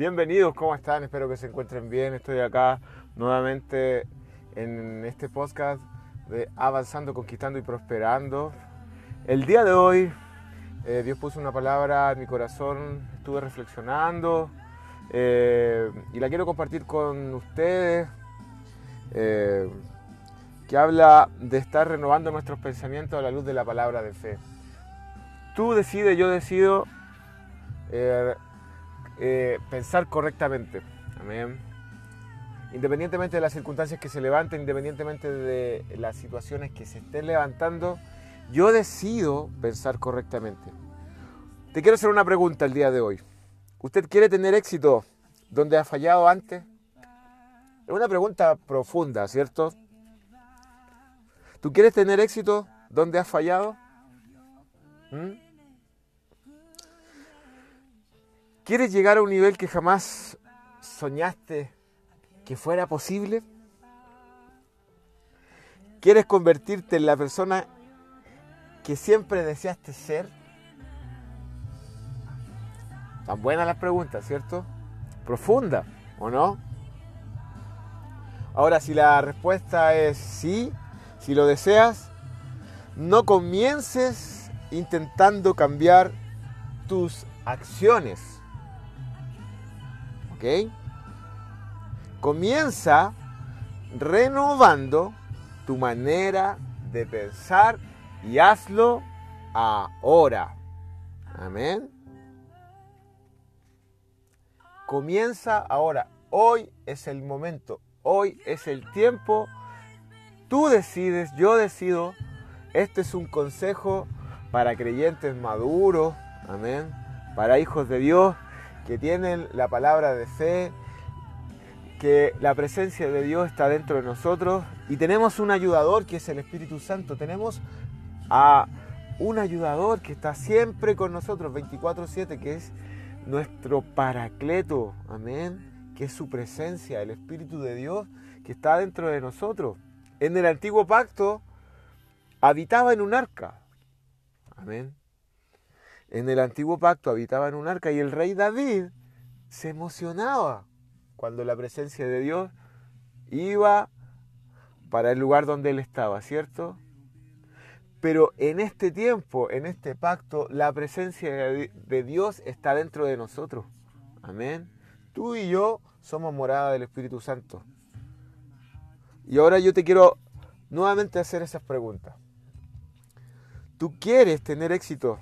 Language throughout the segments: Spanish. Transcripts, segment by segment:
Bienvenidos, ¿cómo están? Espero que se encuentren bien. Estoy acá nuevamente en este podcast de Avanzando, Conquistando y Prosperando. El día de hoy eh, Dios puso una palabra en mi corazón, estuve reflexionando eh, y la quiero compartir con ustedes, eh, que habla de estar renovando nuestros pensamientos a la luz de la palabra de fe. Tú decides, yo decido pensar correctamente. Amén. Independientemente de las circunstancias que se levanten, independientemente de las situaciones que se estén levantando, yo decido pensar correctamente. Te quiero hacer una pregunta el día de hoy. ¿Usted quiere tener éxito donde ha fallado antes? Es una pregunta profunda, ¿cierto? ¿Tú quieres tener éxito donde has fallado? ¿Mm? ¿Quieres llegar a un nivel que jamás soñaste que fuera posible? ¿Quieres convertirte en la persona que siempre deseaste ser? Tan buenas las preguntas, ¿cierto? Profunda, ¿o no? Ahora, si la respuesta es sí, si lo deseas, no comiences intentando cambiar tus acciones. ¿Ok? Comienza renovando tu manera de pensar y hazlo ahora. Amén. Comienza ahora. Hoy es el momento. Hoy es el tiempo. Tú decides, yo decido. Este es un consejo para creyentes maduros. Amén. Para hijos de Dios que tienen la palabra de fe, que la presencia de Dios está dentro de nosotros y tenemos un ayudador que es el Espíritu Santo. Tenemos a un ayudador que está siempre con nosotros 24/7, que es nuestro paracleto, amén, que es su presencia, el Espíritu de Dios que está dentro de nosotros. En el antiguo pacto habitaba en un arca, amén. En el antiguo pacto habitaba en un arca y el rey David se emocionaba cuando la presencia de Dios iba para el lugar donde él estaba, ¿cierto? Pero en este tiempo, en este pacto, la presencia de Dios está dentro de nosotros. Amén. Tú y yo somos morada del Espíritu Santo. Y ahora yo te quiero nuevamente hacer esas preguntas. ¿Tú quieres tener éxito?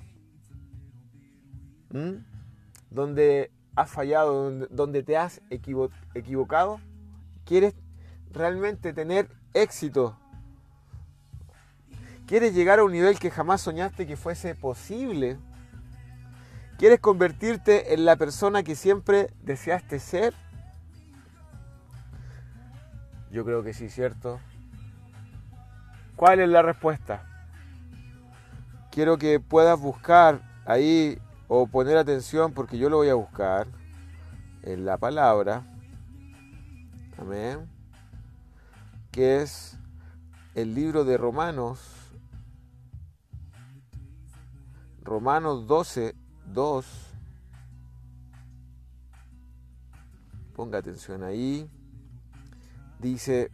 ¿Donde has fallado, donde te has equivocado? ¿Quieres realmente tener éxito ¿Quieres llegar a un nivel que jamás soñaste que fuese posible? ¿Quieres convertirte en la persona que siempre deseaste ser? Yo creo que sí, ¿cierto? ¿Cuál es la respuesta? Quiero que puedas buscar ahí o poner atención porque yo lo voy a buscar en la palabra. Amén. Que es el libro de Romanos Romanos 12, 2. Ponga atención ahí. Dice,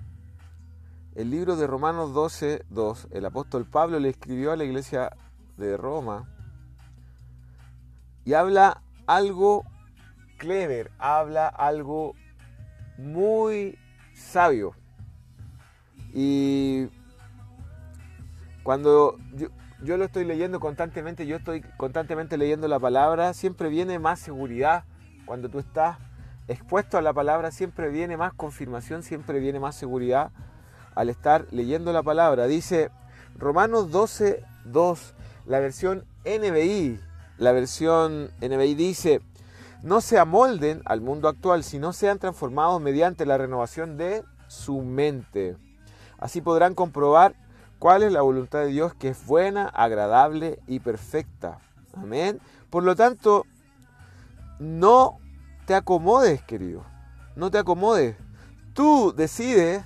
el libro de Romanos 12, 2, el apóstol Pablo le escribió a la iglesia de Roma y habla algo clever, habla algo muy sabio. Y cuando yo, yo lo estoy leyendo constantemente, yo estoy constantemente leyendo la palabra, siempre viene más seguridad cuando tú estás expuesto a la palabra, siempre viene más confirmación, siempre viene más seguridad al estar leyendo la palabra. Dice Romanos 12, 2, la versión NBI, la versión NBI dice, no se amolden al mundo actual, sino sean transformados mediante la renovación de su mente. Así podrán comprobar cuál es la voluntad de Dios que es buena, agradable y perfecta. Amén. Por lo tanto, no te acomodes, querido. No te acomodes. Tú decides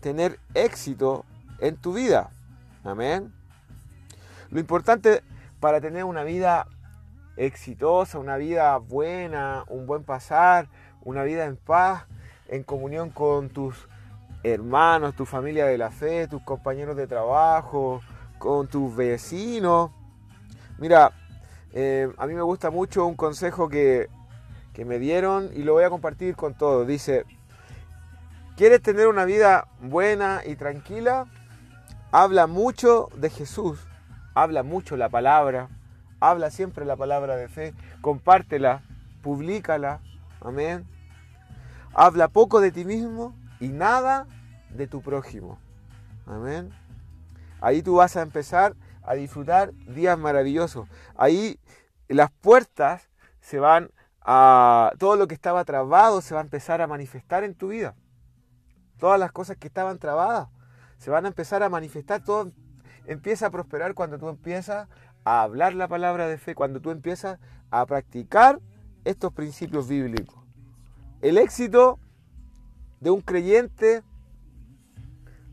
tener éxito en tu vida. Amén. Lo importante para tener una vida exitosa, una vida buena, un buen pasar, una vida en paz, en comunión con tus hermanos, tu familia de la fe, tus compañeros de trabajo, con tus vecinos. Mira, eh, a mí me gusta mucho un consejo que, que me dieron y lo voy a compartir con todos. Dice, ¿quieres tener una vida buena y tranquila? Habla mucho de Jesús, habla mucho la palabra, habla siempre la palabra de fe, compártela, publícala, amén. Habla poco de ti mismo y nada de tu prójimo, amén. Ahí tú vas a empezar a disfrutar días maravillosos. Ahí las puertas se van a... Todo lo que estaba trabado se va a empezar a manifestar en tu vida. Todas las cosas que estaban trabadas se van a empezar a manifestar. Todo empieza a prosperar cuando tú empiezas a hablar la palabra de fe, cuando tú empiezas a practicar estos principios bíblicos. El éxito de un creyente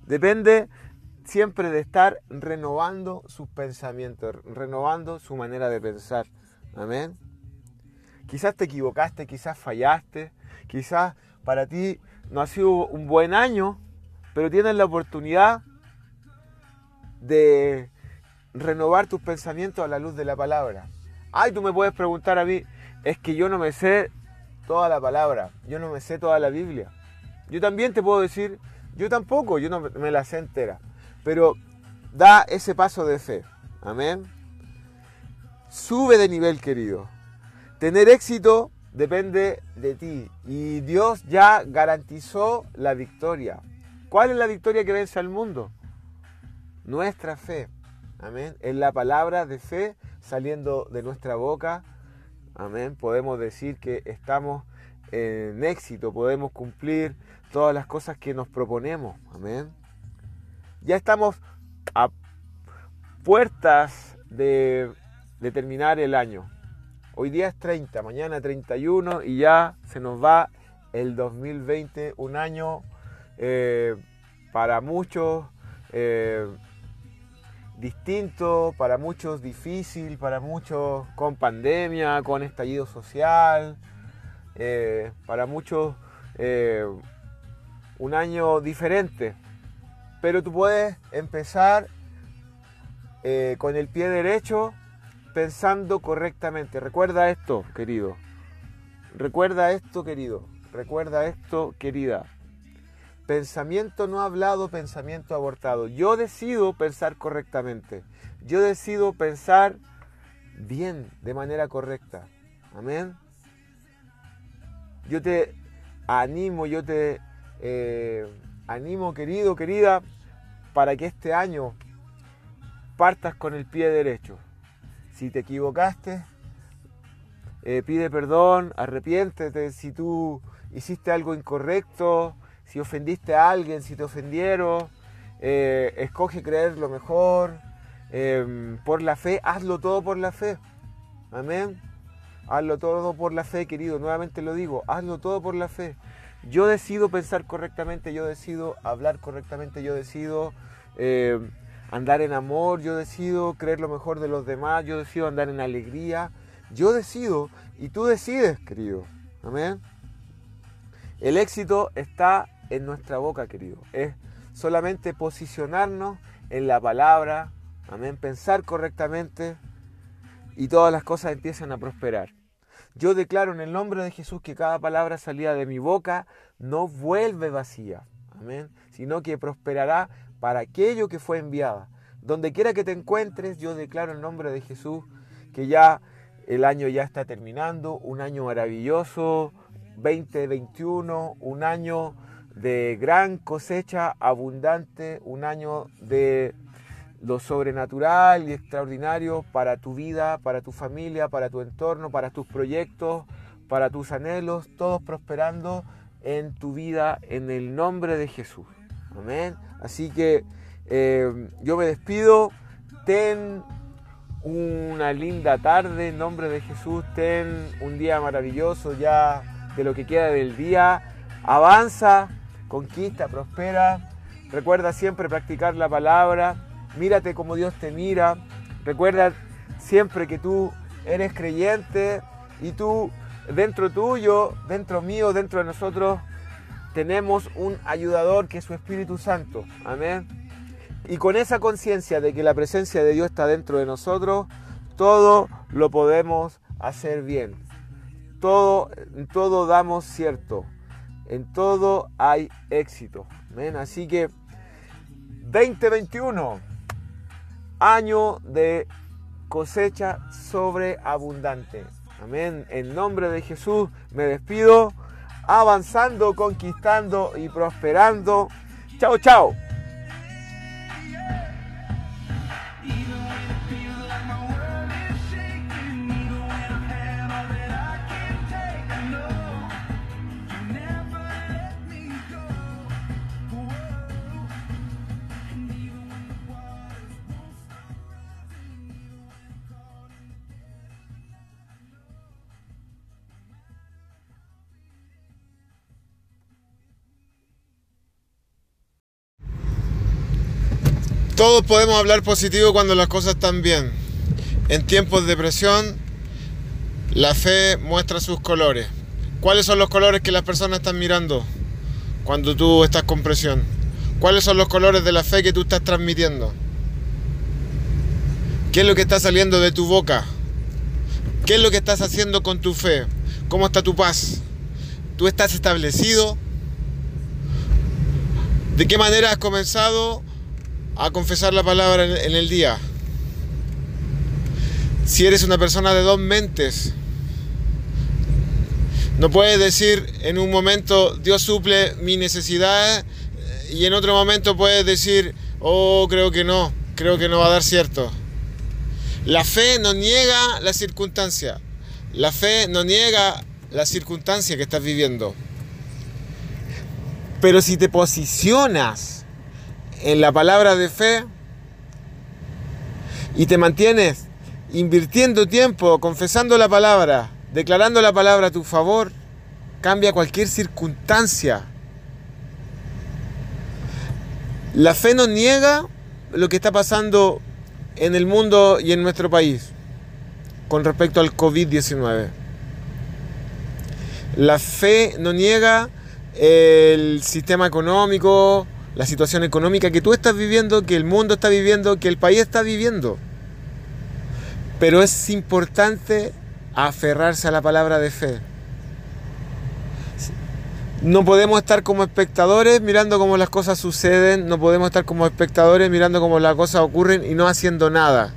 depende siempre de estar renovando sus pensamientos, renovando su manera de pensar. Amén. Quizás te equivocaste, quizás fallaste, quizás para ti no ha sido un buen año, pero tienes la oportunidad de renovar tus pensamientos a la luz de la palabra. Ay, tú me puedes preguntar a mí, es que yo no me sé toda la palabra, yo no me sé toda la Biblia. Yo también te puedo decir, yo tampoco, yo no me la sé entera. Pero da ese paso de fe. Amén. Sube de nivel, querido. Tener éxito depende de ti. Y Dios ya garantizó la victoria. ¿Cuál es la victoria que vence al mundo? Nuestra fe. Amén. En la palabra de fe saliendo de nuestra boca. Amén. Podemos decir que estamos en éxito. Podemos cumplir todas las cosas que nos proponemos. Amén. Ya estamos a puertas de, terminar el año. Hoy día es 30, mañana 31 y ya se nos va el 2020, un año eh, para muchos eh, distinto, para muchos difícil, para muchos con pandemia, con estallido social, eh, para muchos un año diferente. Pero tú puedes empezar eh, con el pie derecho pensando correctamente. Recuerda esto, querido. Recuerda esto, querido. Recuerda esto, querida. Pensamiento no hablado, pensamiento abortado. Yo decido pensar correctamente. Yo decido pensar bien, de manera correcta. Amén. Yo te animo, yo te eh, animo, querido, querida, para que este año partas con el pie derecho. Si te equivocaste, eh, pide perdón, arrepiéntete si tú hiciste algo incorrecto, si ofendiste a alguien, si te ofendieron, eh, escoge creer lo mejor, em, por la fe, hazlo todo por la fe. Amén. Hazlo todo por la fe, querido. Nuevamente lo digo, hazlo todo por la fe. Yo decido pensar correctamente, yo decido hablar correctamente, yo decido eh, andar en amor, yo decido creer lo mejor de los demás, yo decido andar en alegría, yo decido y tú decides, querido. Amén. El éxito está en nuestra boca, querido. Es solamente posicionarnos en la palabra, amén, pensar correctamente y todas las cosas empiezan a prosperar. Yo declaro en el nombre de Jesús que cada palabra salida de mi boca no vuelve vacía, amén, sino que prosperará para aquello que fue enviada. Donde quiera que te encuentres, yo declaro en el nombre de Jesús que ya el año ya está terminando, un año maravilloso, 2021, un año de gran cosecha abundante, un año de lo sobrenatural y extraordinario para tu vida, para tu familia, para tu entorno, para tus proyectos, para tus anhelos, todos prosperando en tu vida en el nombre de Jesús. Amén. Así que eh, yo me despido. Ten una linda tarde en nombre de Jesús. Ten un día maravilloso ya de lo que queda del día. Avanza, conquista, prospera. Recuerda siempre practicar la palabra mírate como Dios te mira, recuerda siempre que tú eres creyente y tú, dentro tuyo, dentro mío, dentro de nosotros, tenemos un ayudador que es su Espíritu Santo. Amén. Y con esa conciencia de que la presencia de Dios está dentro de nosotros, todo lo podemos hacer bien. Todo, todo damos cierto. En todo hay éxito. Amén. Así que 2021, año de cosecha sobreabundante. Amén. En nombre de Jesús me despido, avanzando, conquistando y prosperando. Chao, chao. Todos podemos hablar positivo cuando las cosas están bien. En tiempos de presión, la fe muestra sus colores. ¿Cuáles son los colores que las personas están mirando cuando tú estás con presión? ¿Cuáles son los colores de la fe que tú estás transmitiendo? ¿Qué es lo que está saliendo de tu boca? ¿Qué es lo que estás haciendo con tu fe? ¿Cómo está tu paz? ¿Tú estás establecido? ¿De qué manera has comenzado a confesar la palabra en el día. Si eres una persona de dos mentes, no puedes decir en un momento Dios suple mi necesidad y en otro momento puedes decir, oh, creo que no, creo que no va a dar cierto. La fe no niega la circunstancia, la fe no niega la circunstancia que estás viviendo. Pero si te posicionas en la palabra de fe y te mantienes invirtiendo tiempo, confesando la palabra, declarando la palabra a tu favor, cambia cualquier circunstancia. La fe no niega lo que está pasando en el mundo y en nuestro país con respecto al COVID-19. La fe no niega el sistema económico, la situación económica que tú estás viviendo, que el mundo está viviendo, que el país está viviendo. Pero es importante aferrarse a la palabra de fe. No podemos estar como espectadores mirando cómo las cosas suceden, no podemos estar como espectadores mirando cómo las cosas ocurren y no haciendo nada.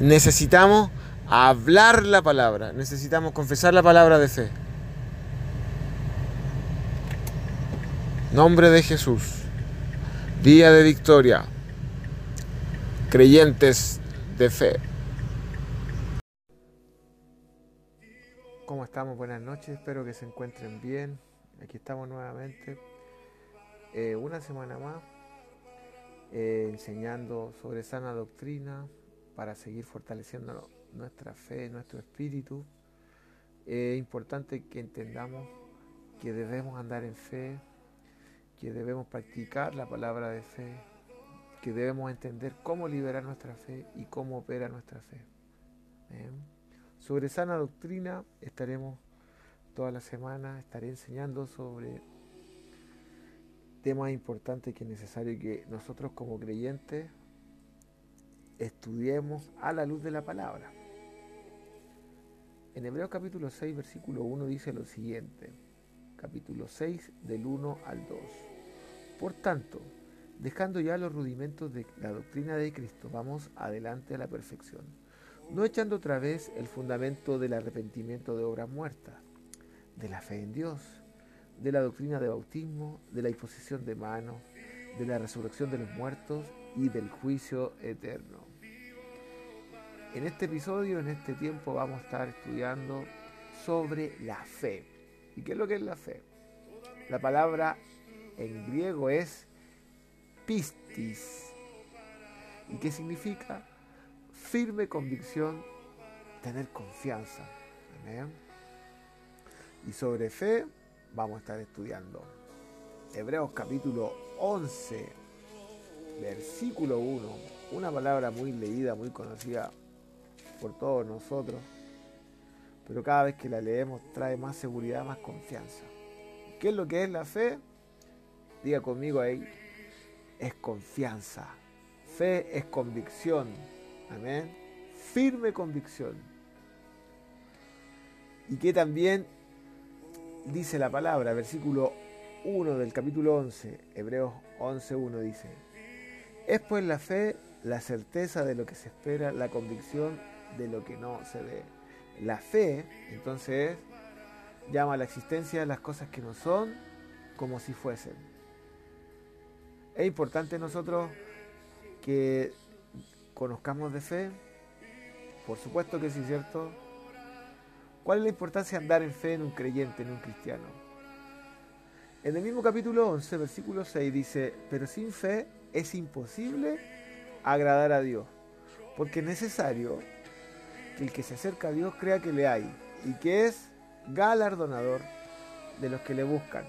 Necesitamos hablar la palabra, necesitamos confesar la palabra de fe. Nombre de Jesús. Día de victoria. Creyentes de fe. ¿Cómo estamos? Buenas noches. Espero que se encuentren bien. Aquí estamos nuevamente. Eh, una semana más eh, enseñando sobre sana doctrina para seguir fortaleciendo nuestra fe, nuestro espíritu. Es importante que entendamos que debemos andar en fe, que debemos practicar la palabra de fe, que debemos entender cómo liberar nuestra fe y cómo opera nuestra fe. Sobre sana doctrina estaremos toda la semana, estaré enseñando sobre temas importantes que es necesario que nosotros como creyentes estudiemos a la luz de la palabra. En Hebreos capítulo 6, versículo 1 dice lo siguiente, capítulo 6 del 1 al 2. Por tanto, dejando ya los rudimentos de la doctrina de Cristo, vamos adelante a la perfección, no echando otra vez el fundamento del arrepentimiento de obras muertas, de la fe en Dios, de la doctrina de bautismo, de la imposición de manos, de la resurrección de los muertos y del juicio eterno. En este episodio, en este tiempo, vamos a estar estudiando sobre la fe. ¿Y qué es lo que es la fe? La palabra en griego es pistis. ¿Y qué significa? Firme convicción, tener confianza. Y sobre fe vamos a estar estudiando Hebreos capítulo 11, versículo 1, una palabra muy leída, muy conocida por todos nosotros, pero cada vez que la leemos trae más seguridad, más confianza. ¿Qué es lo que es la fe? Diga conmigo ahí, es confianza. Fe es convicción. Amén. Firme convicción. Y que también dice la palabra, versículo 1 del capítulo 11, Hebreos 11.1 dice, es pues la fe la certeza de lo que se espera, la convicción de lo que no se ve. La fe, entonces, llama a la existencia las cosas que no son como si fuesen. Es importante nosotros que conozcamos de fe, por supuesto que sí, ¿cierto? ¿Cuál es la importancia de andar en fe en un creyente, en un cristiano? En el mismo capítulo 11, versículo 6 dice, pero sin fe es imposible agradar a Dios, porque es necesario el que se acerca a Dios crea que le hay y que es galardonador de los que le buscan.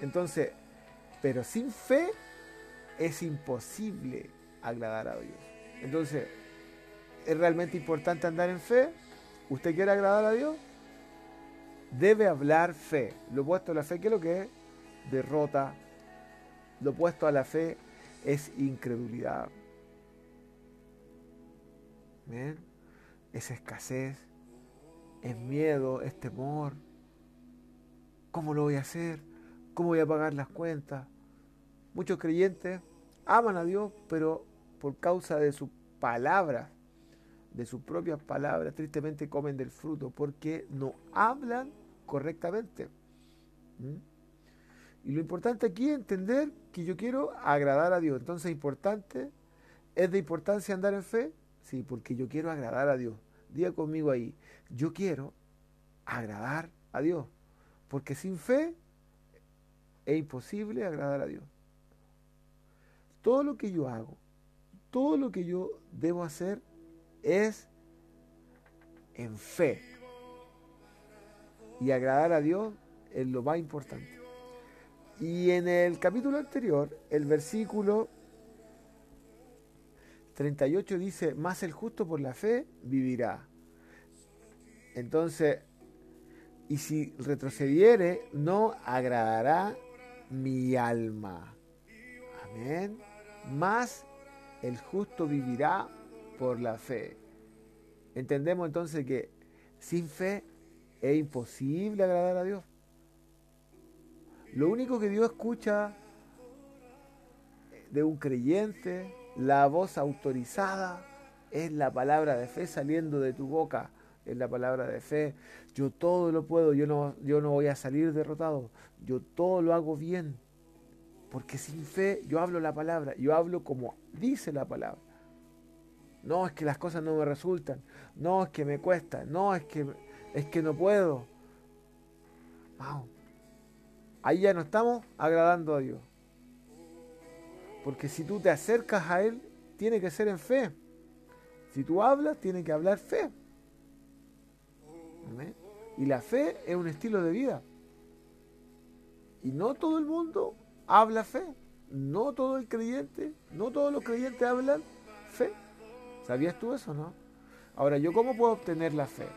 Entonces, pero sin fe es imposible agradar a Dios. Entonces, ¿es realmente importante andar en fe? ¿Usted quiere agradar a Dios? Debe hablar fe. Lo opuesto a la fe, ¿qué es lo que es? Derrota. Lo opuesto a la fe es incredulidad. Es escasez, es miedo, es temor. ¿Cómo lo voy a hacer? ¿Cómo voy a pagar las cuentas? Muchos creyentes aman a Dios, pero por causa de sus palabras, de sus propias palabras, tristemente comen del fruto, porque no hablan correctamente. Y lo importante aquí es entender que yo quiero agradar a Dios. Entonces, importante, es de importancia andar en fe, Sí, porque yo quiero agradar a Dios. Diga conmigo ahí, yo quiero agradar a Dios. Porque sin fe es imposible agradar a Dios. Todo lo que yo hago, todo lo que yo debo hacer es en fe. Y agradar a Dios es lo más importante. Y en el capítulo anterior, el versículo 38 dice, más el justo por la fe vivirá. Entonces, y si retrocediere, no agradará mi alma. Amén. Más el justo vivirá por la fe. Entendemos entonces que sin fe es imposible agradar a Dios. Lo único que Dios escucha de un creyente, la voz autorizada es la palabra de fe saliendo de tu boca. Es la palabra de fe. Yo todo lo puedo, yo no, yo no voy a salir derrotado. Yo todo lo hago bien. Porque sin fe yo hablo la palabra, yo hablo como dice la palabra. No es que las cosas no me resultan, no es que me cuesta, no es que es que no puedo. Ahí ya no estamos agradando a Dios. Porque si tú te acercas a Él, tiene que ser en fe. Si tú hablas, tiene que hablar fe. Y la fe es un estilo de vida. Y no todo el mundo habla fe. No todo el creyente, no todos los creyentes hablan fe. ¿Sabías tú eso, no? Ahora, ¿yo cómo puedo obtener la fe?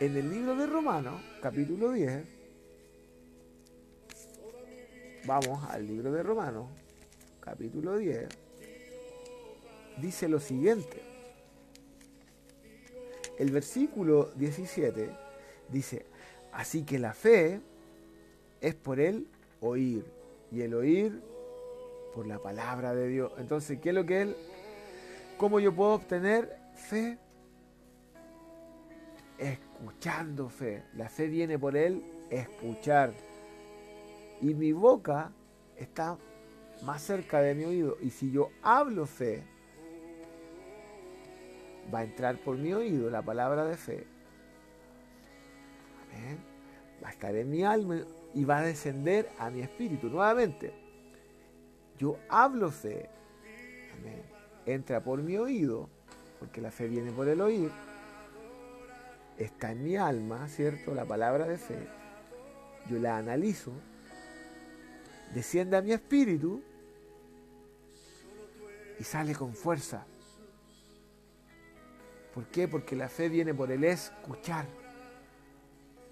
En el libro de Romanos, capítulo 10, Vamos al libro de Romanos, capítulo 10. Dice lo siguiente. El versículo 17 dice, así que la fe es por el oír y el oír por la palabra de Dios. Entonces, ¿qué es lo que él? ¿Cómo yo puedo obtener fe? Escuchando fe. La fe viene por el escuchar y mi boca está más cerca de mi oído. Y si yo hablo fe, va a entrar por mi oído la palabra de fe. Va a estar en mi alma y va a descender a mi espíritu. Nuevamente, yo hablo fe. Entra por mi oído, porque la fe viene por el oír. Está en mi alma, ¿cierto? La palabra de fe. Yo la analizo desciende a mi espíritu y sale con fuerza. ¿Por qué? Porque la fe viene por el escuchar.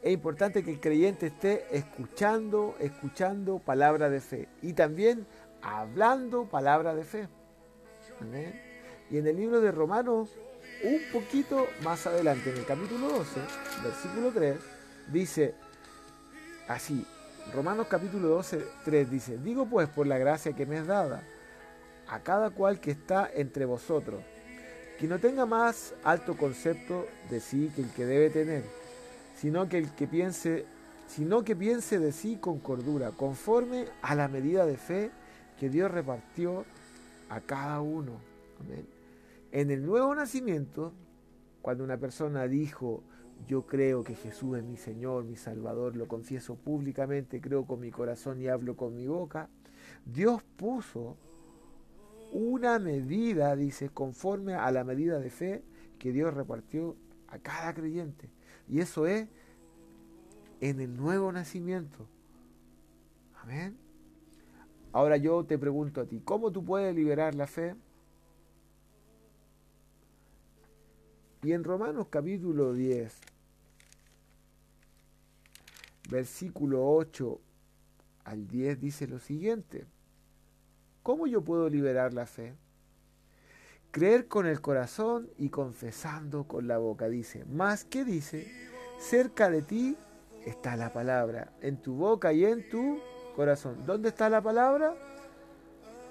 Es importante que el creyente esté escuchando, escuchando palabra de fe y también hablando palabra de fe. Y en el libro de Romanos, un poquito más adelante, en el capítulo 12, versículo 3, dice así, Romanos capítulo 12, 3 dice, digo pues por la gracia que me es dada a cada cual que está entre vosotros, que no tenga más alto concepto de sí que el que debe tener, sino que el que piense, sino que piense de sí con cordura, conforme a la medida de fe que Dios repartió a cada uno. En el nuevo nacimiento, cuando una persona dijo, yo creo que Jesús es mi Señor, mi Salvador, lo confieso públicamente, creo con mi corazón y hablo con mi boca, Dios puso una medida, dice, conforme a la medida de fe que Dios repartió a cada creyente. Y eso es en el nuevo nacimiento. Amén. Ahora yo te pregunto a ti, ¿cómo tú puedes liberar la fe? Y en Romanos capítulo 10, versículo 8 al 10 dice lo siguiente. ¿Cómo yo puedo liberar la fe? Creer con el corazón y confesando con la boca, dice. Más que dice, cerca de ti está la palabra, en tu boca y en tu corazón. ¿Dónde está la palabra?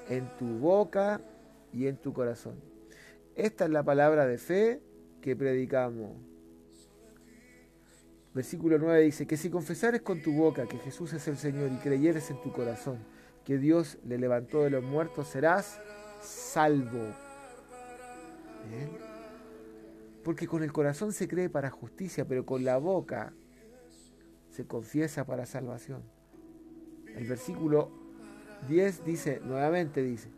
En tu boca y en tu corazón. Esta es la palabra de fe que predicamos. Versículo 9 dice, que si confesares con tu boca que Jesús es el Señor y creyeres en tu corazón que Dios le levantó de los muertos, serás salvo. Porque con el corazón se cree para justicia, pero con la boca se confiesa para salvación. El versículo 10 dice, nuevamente dice,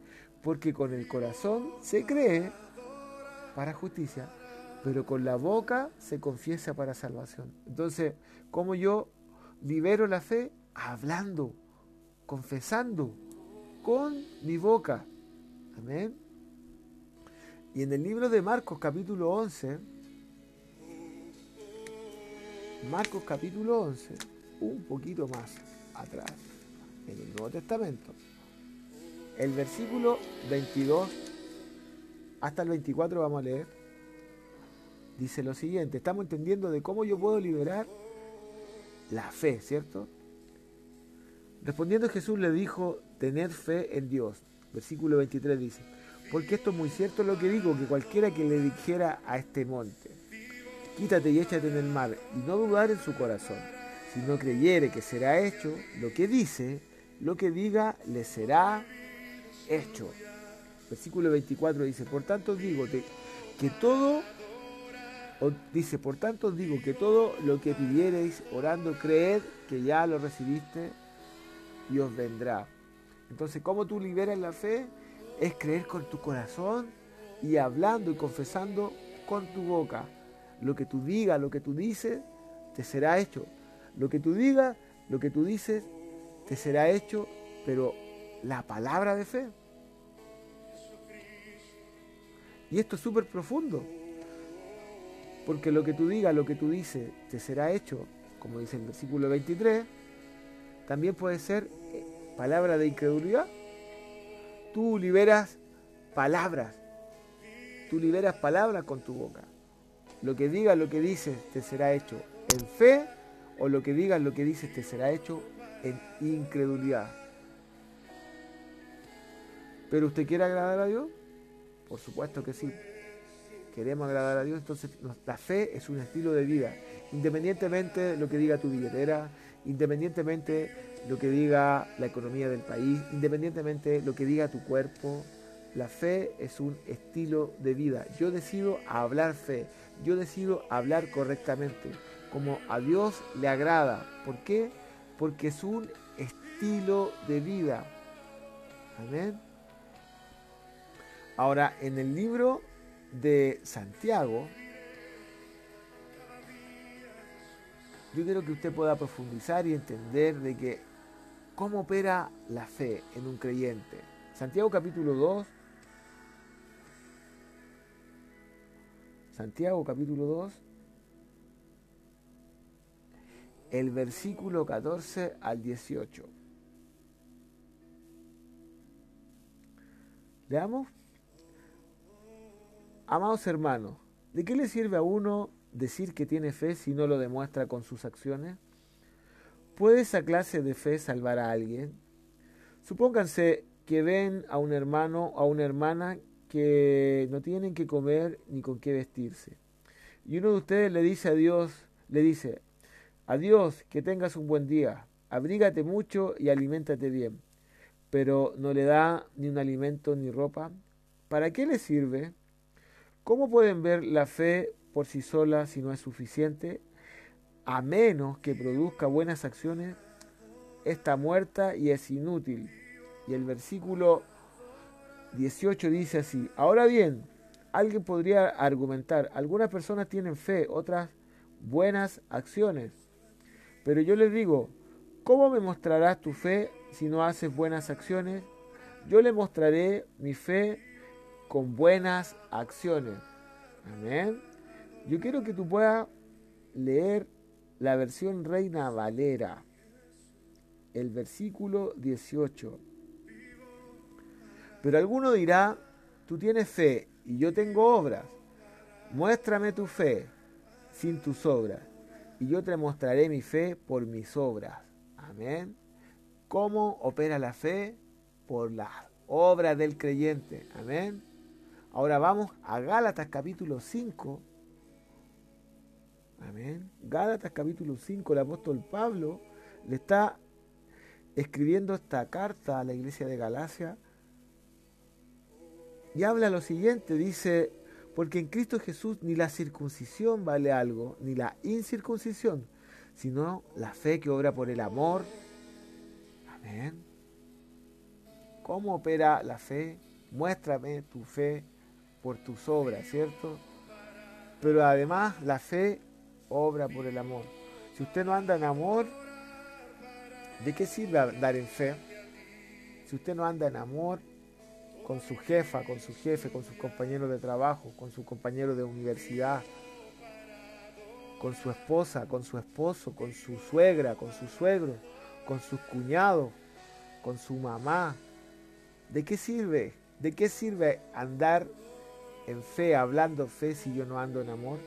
porque con el corazón se cree para justicia, pero con la boca se confiesa para salvación. Entonces, ¿cómo yo libero la fe? Hablando confesando con mi boca. Amén. Y en el libro de Marcos capítulo 11, Marcos capítulo 11, un poquito más atrás, en el Nuevo Testamento, el versículo 22 hasta el 24 vamos a leer, dice lo siguiente, estamos entendiendo de cómo yo puedo liberar la fe, ¿cierto? Respondiendo Jesús le dijo, tened fe en Dios. Versículo 23 dice, porque esto es muy cierto lo que digo, que cualquiera que le dijera a este monte, quítate y échate en el mar, y no dudar en su corazón, si no creyere que será hecho lo que dice, lo que diga le será hecho. Versículo 24 dice, por tanto digo que todo, dice, por tanto digo que todo lo que pidiereis orando, creed que ya lo recibiste Dios vendrá. Entonces, ¿cómo tú liberas la fe? Es creer con tu corazón y hablando y confesando con tu boca. Lo que tú digas, lo que tú dices, te será hecho. Lo que tú digas, lo que tú dices, te será hecho, pero la palabra de fe. Y esto es súper profundo, porque lo que tú digas, lo que tú dices, te será hecho, como dice el versículo 23, también puede ser eh, palabra de incredulidad. Tú liberas palabras. Tú liberas palabras con tu boca. Lo que digas, lo que dices, te será hecho en fe o lo que digas, lo que dices, te será hecho en incredulidad. ¿Pero usted quiere agradar a Dios? Por supuesto que sí. Queremos agradar a Dios, entonces la fe es un estilo de vida. Independientemente de lo que diga tu billetera, independientemente lo que diga la economía del país, independientemente lo que diga tu cuerpo, la fe es un estilo de vida. Yo decido hablar fe, yo decido hablar correctamente, como a Dios le agrada. ¿Por qué? Porque es un estilo de vida. Amén. Ahora, en el libro de Santiago, yo quiero que usted pueda profundizar y entender de que cómo opera la fe en un creyente. Santiago capítulo 2, Santiago capítulo 2, el versículo 14 al 18. Leamos. Amados hermanos, ¿de qué le sirve a uno decir que tiene fe si no lo demuestra con sus acciones? ¿Puede esa clase de fe salvar a alguien? Supónganse que ven a un hermano o a una hermana que no tienen que comer ni con qué vestirse. Y uno de ustedes le dice a Dios, le dice, adiós, que tengas un buen día, abrígate mucho y aliméntate bien, pero no le da ni un alimento ni ropa. ¿Para qué le sirve? ¿Cómo pueden ver la fe por sí sola si no es suficiente? A menos que produzca buenas acciones, está muerta y es inútil. Y el versículo 18 dice así, ahora bien, alguien podría argumentar, algunas personas tienen fe, otras buenas acciones, pero yo les digo, ¿cómo me mostrarás tu fe si no haces buenas acciones? Yo le mostraré mi fe con buenas acciones. Amén. Yo quiero que tú puedas leer la versión Reina Valera, el versículo 18. Pero alguno dirá, tú tienes fe y yo tengo obras. Muéstrame tu fe sin tus obras y yo te mostraré mi fe por mis obras. Amén. ¿Cómo opera la fe? Por las obras del creyente. Amén. Ahora vamos a Gálatas capítulo 5. Amén. Gálatas capítulo 5, el apóstol Pablo le está escribiendo esta carta a la iglesia de Galacia y habla lo siguiente, dice, porque en Cristo Jesús ni la circuncisión vale algo, ni la incircuncisión, sino la fe que obra por el amor. Amén. ¿Cómo opera la fe? Muéstrame tu fe por tus obras, ¿cierto? Pero además la fe obra por el amor. Si usted no anda en amor, ¿de qué sirve andar en fe? Si usted no anda en amor, con su jefa, con su jefe, con sus compañeros de trabajo, con su compañero de universidad, con su esposa, con su esposo, con su suegra, con su suegro, con sus cuñados, con su mamá. ¿De qué sirve? ¿De qué sirve andar en fe, hablando fe si yo no ando en amor?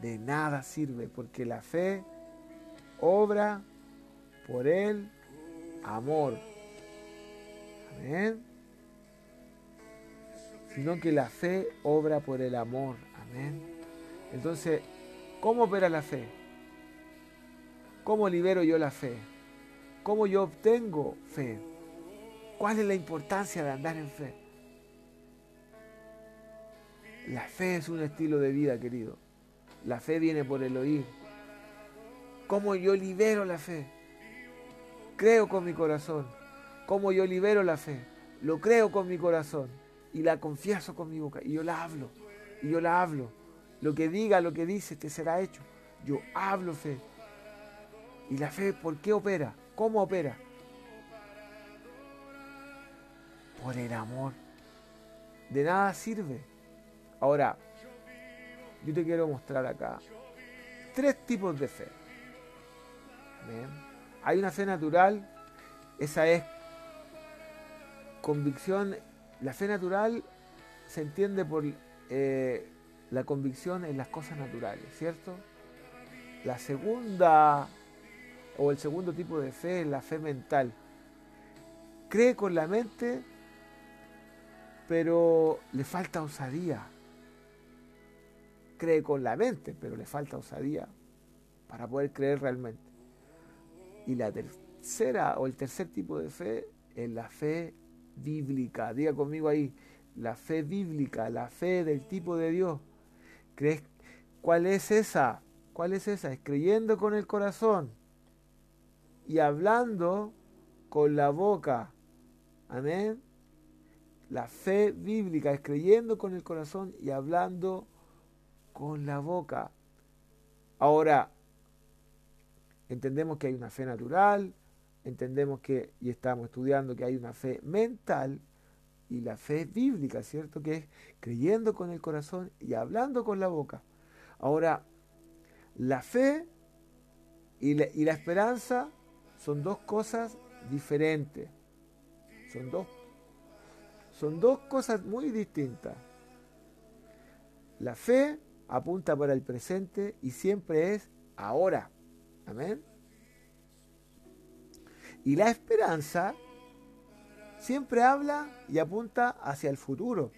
De nada sirve, porque la fe obra por el amor. Amén. Sino que la fe obra por el amor. Amén. Entonces, ¿cómo opera la fe? ¿Cómo libero yo la fe? ¿Cómo yo obtengo fe? ¿Cuál es la importancia de andar en fe? La fe es un estilo de vida, querido. La fe viene por el oír. ¿Cómo yo libero la fe? Creo con mi corazón cómo yo libero la fe. Lo creo con mi corazón y la confieso con mi boca y yo la hablo. Y yo la hablo. Lo que diga, lo que dice, te será hecho. Yo hablo fe. ¿Y la fe por qué opera? ¿Cómo opera? Por el amor. De nada sirve. Ahora, yo te quiero mostrar acá tres tipos de fe. Hay una fe natural, esa es convicción, la fe natural se entiende por eh, la convicción en las cosas naturales, ¿cierto? La segunda o el segundo tipo de fe es la fe mental. Cree con la mente, pero le falta osadía. Cree con la mente, pero le falta osadía para poder creer realmente. Y la tercera o el tercer tipo de fe es la fe bíblica. Diga conmigo ahí, la fe bíblica, la fe del tipo de Dios. ¿Crees cuál es esa? ¿Cuál es esa? Es creyendo con el corazón y hablando con la boca. Amén. La fe bíblica es creyendo con el corazón y hablando con la boca. Ahora, entendemos que hay una fe natural, entendemos que, y estamos estudiando que hay una fe mental, y la fe bíblica, ¿cierto? Que es creyendo con el corazón y hablando con la boca. Ahora, la fe y la, esperanza son dos cosas diferentes. Son dos, son dos cosas muy distintas. La fe apunta para el presente y siempre es ahora. Amén. Y la esperanza siempre habla y apunta hacia el futuro.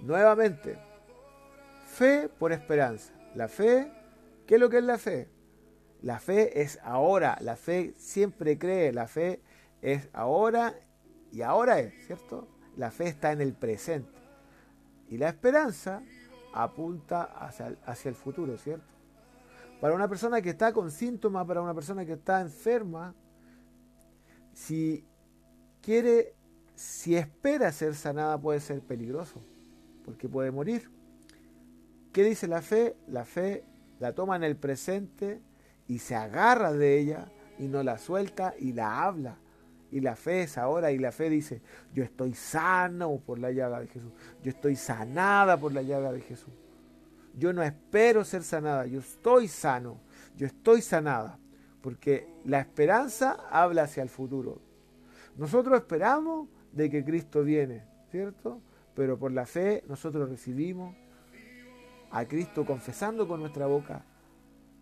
Nuevamente, fe por esperanza. La fe, ¿qué es lo que es la fe? La fe es ahora, la fe siempre cree, la fe es ahora y ahora es, ¿cierto? La fe está en el presente. Y la esperanza apunta hacia el, hacia el futuro, ¿cierto? Para una persona que está con síntomas, para una persona que está enferma, si quiere, si espera ser sanada puede ser peligroso, porque puede morir. ¿Qué dice la fe? La fe la toma en el presente y se agarra de ella y no la suelta y la habla. Y la fe es ahora y la fe dice, yo estoy sano por la llaga de Jesús. Yo estoy sanada por la llaga de Jesús. Yo no espero ser sanada, yo estoy sano, yo estoy sanada. Porque la esperanza habla hacia el futuro. Nosotros esperamos de que Cristo viene, ¿cierto? Pero por la fe nosotros recibimos a Cristo confesando con nuestra boca,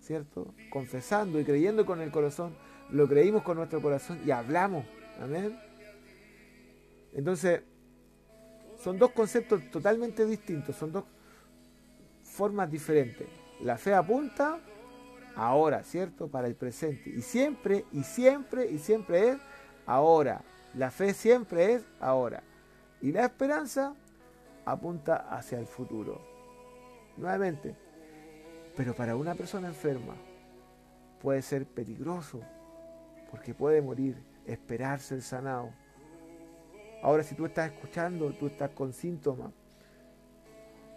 ¿cierto? Confesando y creyendo con el corazón. Lo creímos con nuestro corazón y hablamos. Amén. Entonces, son dos conceptos totalmente distintos, son dos formas diferentes. La fe apunta ahora, ¿cierto? Para el presente. Y siempre, y siempre, y siempre es ahora. La fe siempre es ahora. Y la esperanza apunta hacia el futuro. Nuevamente, pero para una persona enferma puede ser peligroso porque puede morir, esperar ser sanado. Ahora si tú estás escuchando, tú estás con síntomas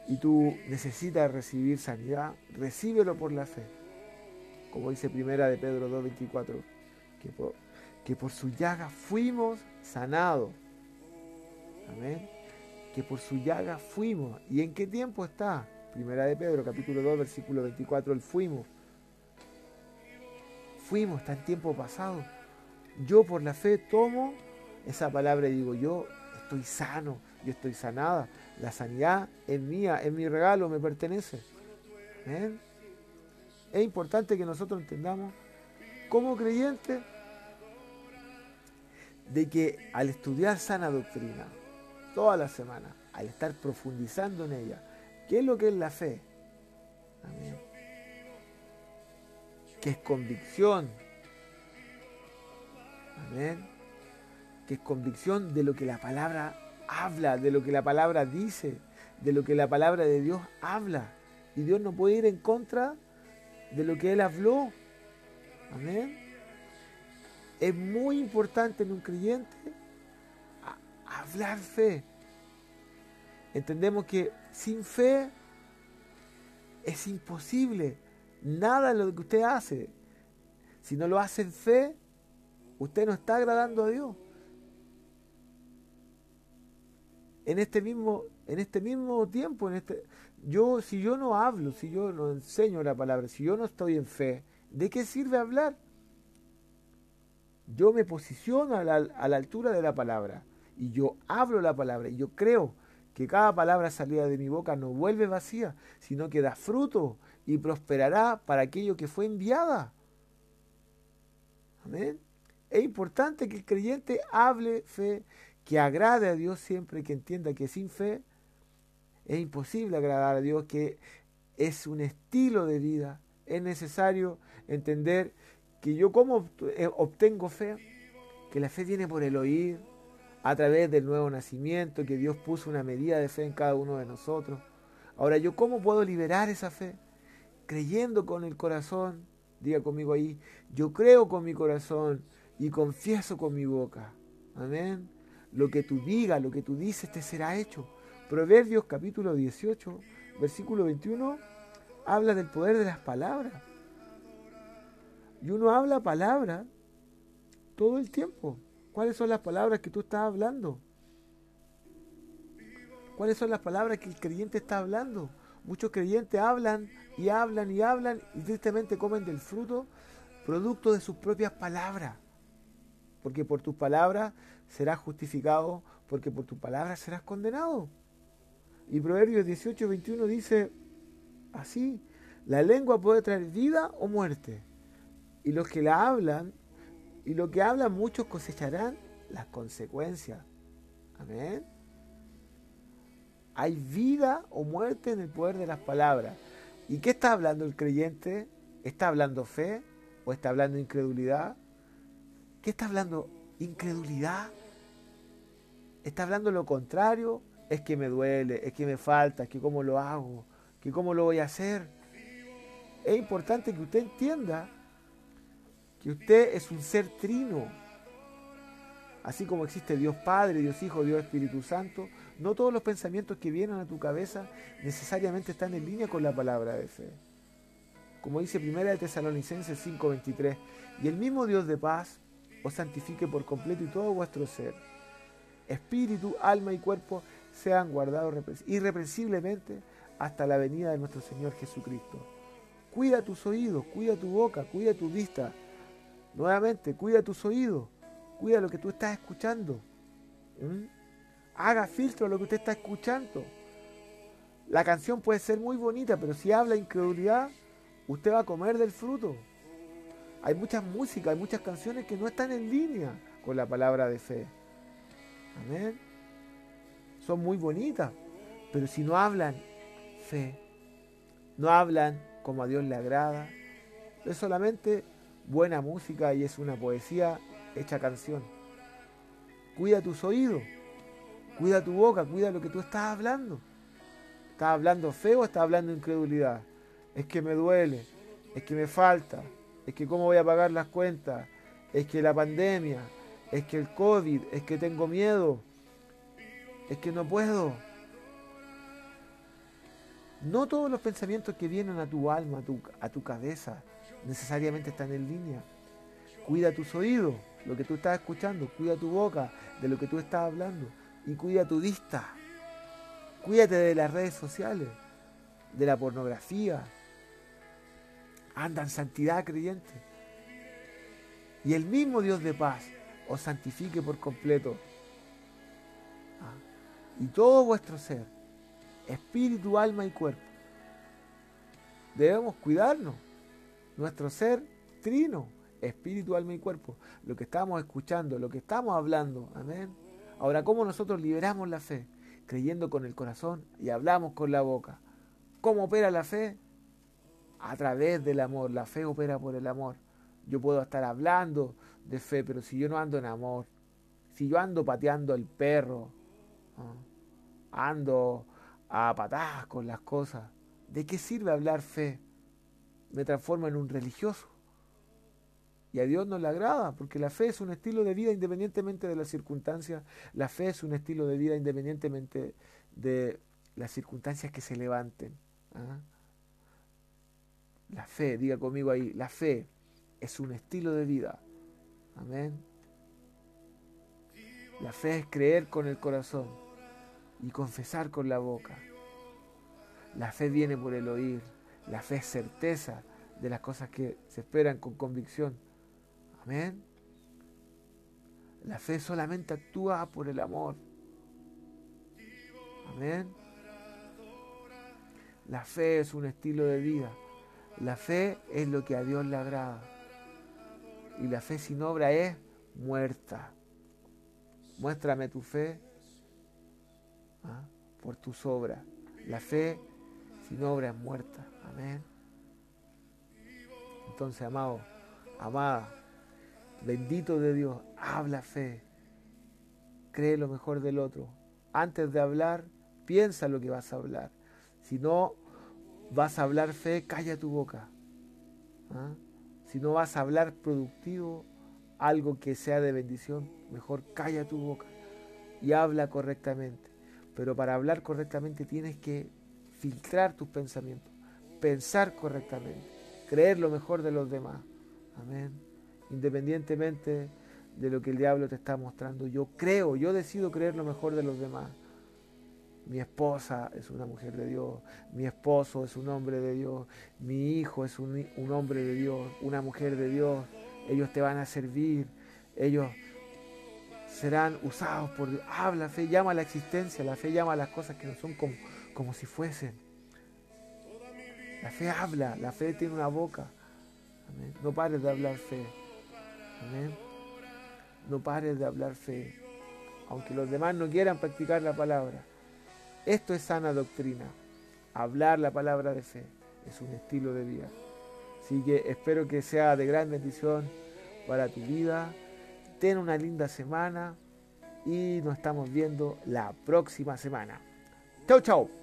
y tú necesitas recibir sanidad, recíbelo por la fe como dice primera de Pedro 2.24, que por, que por su llaga fuimos sanados. Amén. Que por su llaga fuimos. ¿Y en qué tiempo está? Primera de Pedro, capítulo 2, versículo 24, el fuimos. Fuimos, está en tiempo pasado. Yo por la fe tomo esa palabra y digo, yo estoy sano, yo estoy sanada. La sanidad es mía, es mi regalo, me pertenece. Amén es importante que nosotros entendamos como creyentes de que al estudiar sana doctrina toda la semana, al estar profundizando en ella, ¿qué es lo que es la fe? Que es convicción. Amén. Que es convicción de lo que la palabra habla, de lo que la palabra dice, de lo que la palabra de Dios habla. Y Dios no puede ir en contra de lo que Él habló. Amén. Es muy importante en un creyente hablar fe. Entendemos que sin fe es imposible. Nada de lo que usted hace. Si no lo hace en fe, usted no está agradando a Dios. En este mismo, en este mismo tiempo, en este, yo, si yo no hablo, si yo no enseño la palabra, si yo no estoy en fe, ¿de qué sirve hablar? Yo me posiciono a la, a la altura de la palabra y yo hablo la palabra y yo creo que cada palabra salida de mi boca no vuelve vacía, sino que da fruto y prosperará para aquello que fue enviada. Amén. Es importante que el creyente hable fe, que agrade a Dios siempre, que entienda que sin fe es imposible agradar a Dios, que es un estilo de vida. Es necesario entender que yo como eh, obtengo fe, que la fe viene por el oír, a través del nuevo nacimiento, que Dios puso una medida de fe en cada uno de nosotros. Ahora, ¿yo cómo puedo liberar esa fe? Creyendo con el corazón, diga conmigo ahí, yo creo con mi corazón y confieso con mi boca. Amén. Lo que tú digas, lo que tú dices, te será hecho. Proverbios capítulo 18, versículo 21, habla del poder de las palabras. Y uno habla palabra todo el tiempo. ¿Cuáles son las palabras que tú estás hablando? ¿Cuáles son las palabras que el creyente está hablando? Muchos creyentes hablan y hablan y hablan y tristemente comen del fruto producto de sus propias palabras. Porque por tus palabras serás justificado, porque por tus palabras serás condenado. Y Proverbios 18, 21 dice así, la lengua puede traer vida o muerte. Y los que la hablan, y lo que hablan muchos cosecharán las consecuencias. Amén. Hay vida o muerte en el poder de las palabras. ¿Y qué está hablando el creyente? ¿Está hablando fe o está hablando incredulidad? ¿Qué está hablando? ¿Incredulidad? ¿Está hablando lo contrario? Es que me duele, es que me falta, es que cómo lo hago, que cómo lo voy a hacer. Es importante que usted entienda que usted es un ser trino. Así como existe Dios Padre, Dios Hijo, Dios Espíritu Santo, no todos los pensamientos que vienen a tu cabeza necesariamente están en línea con la palabra de fe. Como dice Primera de Tesalonicenses 5:23, y el mismo Dios de paz os santifique por completo y todo vuestro ser, espíritu, alma y cuerpo sean guardados irreprensiblemente hasta la venida de nuestro Señor Jesucristo. Cuida tus oídos, cuida tu boca, cuida tu vista. Nuevamente, cuida tus oídos, cuida lo que tú estás escuchando. ¿Mm? haga filtro a lo que usted está escuchando. La canción puede ser muy bonita, pero si habla incredulidad, usted va a comer del fruto. Hay muchas músicas, hay muchas canciones que no están en línea con la palabra de fe. Amén. Son muy bonitas, pero si no hablan fe, no hablan como a Dios le agrada, es solamente buena música y es una poesía hecha canción. Cuida tus oídos. Cuida tu boca, cuida lo que tú estás hablando. ¿Estás hablando feo o estás hablando incredulidad? Es que me duele, es que me falta, es que cómo voy a pagar las cuentas, es que la pandemia, es que el COVID, es que tengo miedo, es que no puedo. No todos los pensamientos que vienen a tu alma, a tu, cabeza, necesariamente están en línea. Cuida tus oídos, lo que tú estás escuchando, cuida tu boca, de lo que tú estás hablando y cuida tu vista. Cuídate de las redes sociales, de la pornografía. Anda en santidad, creyente. Y el mismo Dios de paz os santifique por completo. Ah, y todo vuestro ser, espíritu, alma y cuerpo. Debemos cuidarnos. Nuestro ser trino, espíritu, alma y cuerpo. Lo que estamos escuchando, lo que estamos hablando. Amén Ahora, ¿cómo nosotros liberamos la fe? Creyendo con el corazón y hablamos con la boca. ¿Cómo opera la fe? A través del amor. La fe opera por el amor. Yo puedo estar hablando de fe, pero si yo no ando en amor, si yo ando pateando el perro, ando a patadas con las cosas, ¿de qué sirve hablar fe? Me transformo en un religioso. Y a Dios no le agrada, porque la fe es un estilo de vida independientemente de las circunstancias. La fe es un estilo de vida independientemente de las circunstancias que se levanten. ¿ah? La fe, diga conmigo ahí, la fe es un estilo de vida. Amén. La fe es creer con el corazón y confesar con la boca. La fe viene por el oír. La fe es certeza de las cosas que se esperan con convicción. Amén. La fe solamente actúa por el amor. Amén. La fe es un estilo de vida. La fe es lo que a Dios le agrada. Y la fe sin obra es muerta. Muéstrame tu fe ¿ah? por tus obras. La fe sin obra es muerta. Amén. Entonces, amado, amada, Bendito de Dios, habla fe. Cree lo mejor del otro. Antes de hablar, piensa lo que vas a hablar. Si no vas a hablar fe, calla tu boca. ¿Ah? Si no vas a hablar productivo, algo que sea de bendición, mejor calla tu boca y habla correctamente. Pero para hablar correctamente tienes que filtrar tus pensamientos, pensar correctamente, creer lo mejor de los demás. Amén independientemente de lo que el diablo te está mostrando. Yo creo, yo decido creer lo mejor de los demás. Mi esposa es una mujer de Dios, mi esposo es un hombre de Dios, mi hijo es un, hombre de Dios, una mujer de Dios. Ellos te van a servir, ellos serán usados por Dios. Habla, fe llama a la existencia, la fe llama a las cosas que no son como, como si fuesen. La fe habla, la fe tiene una boca. No pares de hablar fe. No pares de hablar fe. Aunque los demás no quieran practicar la palabra. Esto es sana doctrina. Hablar la palabra de fe es un estilo de vida. Así que espero que sea de gran bendición para tu vida. Ten una linda semana y nos estamos viendo la próxima semana. Chau, chau.